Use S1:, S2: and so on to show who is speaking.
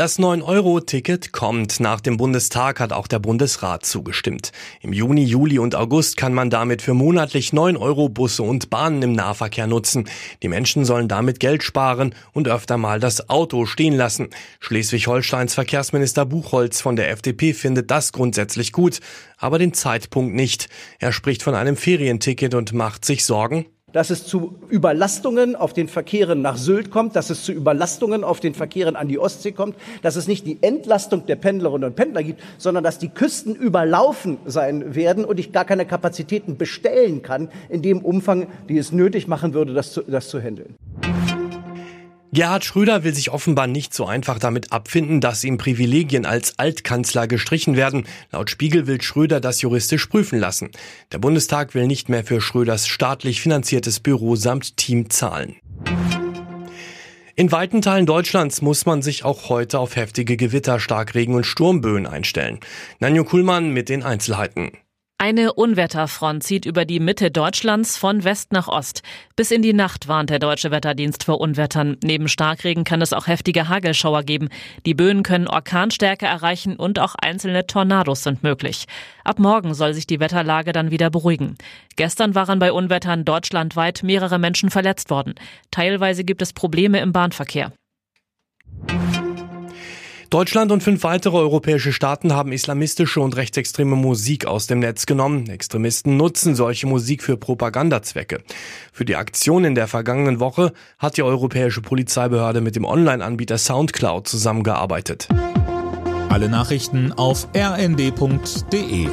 S1: Das 9-Euro-Ticket kommt. Nach dem Bundestag hat auch der Bundesrat zugestimmt. Im Juni, Juli und August kann man damit für monatlich 9 Euro Busse und Bahnen im Nahverkehr nutzen. Die Menschen sollen damit Geld sparen und öfter mal das Auto stehen lassen. Schleswig-Holsteins Verkehrsminister Buchholz von der FDP findet das grundsätzlich gut, aber den Zeitpunkt nicht. Er spricht von einem Ferienticket und macht sich Sorgen,
S2: dass es zu Überlastungen auf den Verkehren nach Sylt kommt, dass es zu Überlastungen auf den Verkehren an die Ostsee kommt, dass es nicht die Entlastung der Pendlerinnen und Pendler gibt, sondern dass die Küsten überlaufen sein werden und ich gar keine Kapazitäten bestellen kann in dem Umfang, die es nötig machen würde, das zu, das zu handeln.
S1: Gerhard Schröder will sich offenbar nicht so einfach damit abfinden, dass ihm Privilegien als Altkanzler gestrichen werden. Laut Spiegel will Schröder das juristisch prüfen lassen. Der Bundestag will nicht mehr für Schröders staatlich finanziertes Büro samt Team zahlen. In weiten Teilen Deutschlands muss man sich auch heute auf heftige Gewitter, Starkregen und Sturmböen einstellen. Nanjo Kuhlmann mit den Einzelheiten.
S3: Eine Unwetterfront zieht über die Mitte Deutschlands von West nach Ost. Bis in die Nacht warnt der Deutsche Wetterdienst vor Unwettern. Neben Starkregen kann es auch heftige Hagelschauer geben. Die Böen können Orkanstärke erreichen und auch einzelne Tornados sind möglich. Ab morgen soll sich die Wetterlage dann wieder beruhigen. Gestern waren bei Unwettern deutschlandweit mehrere Menschen verletzt worden. Teilweise gibt es Probleme im Bahnverkehr.
S1: Deutschland und fünf weitere europäische Staaten haben islamistische und rechtsextreme Musik aus dem Netz genommen. Extremisten nutzen solche Musik für Propagandazwecke. Für die Aktion in der vergangenen Woche hat die europäische Polizeibehörde mit dem Online-Anbieter Soundcloud zusammengearbeitet.
S4: Alle Nachrichten auf rnd.de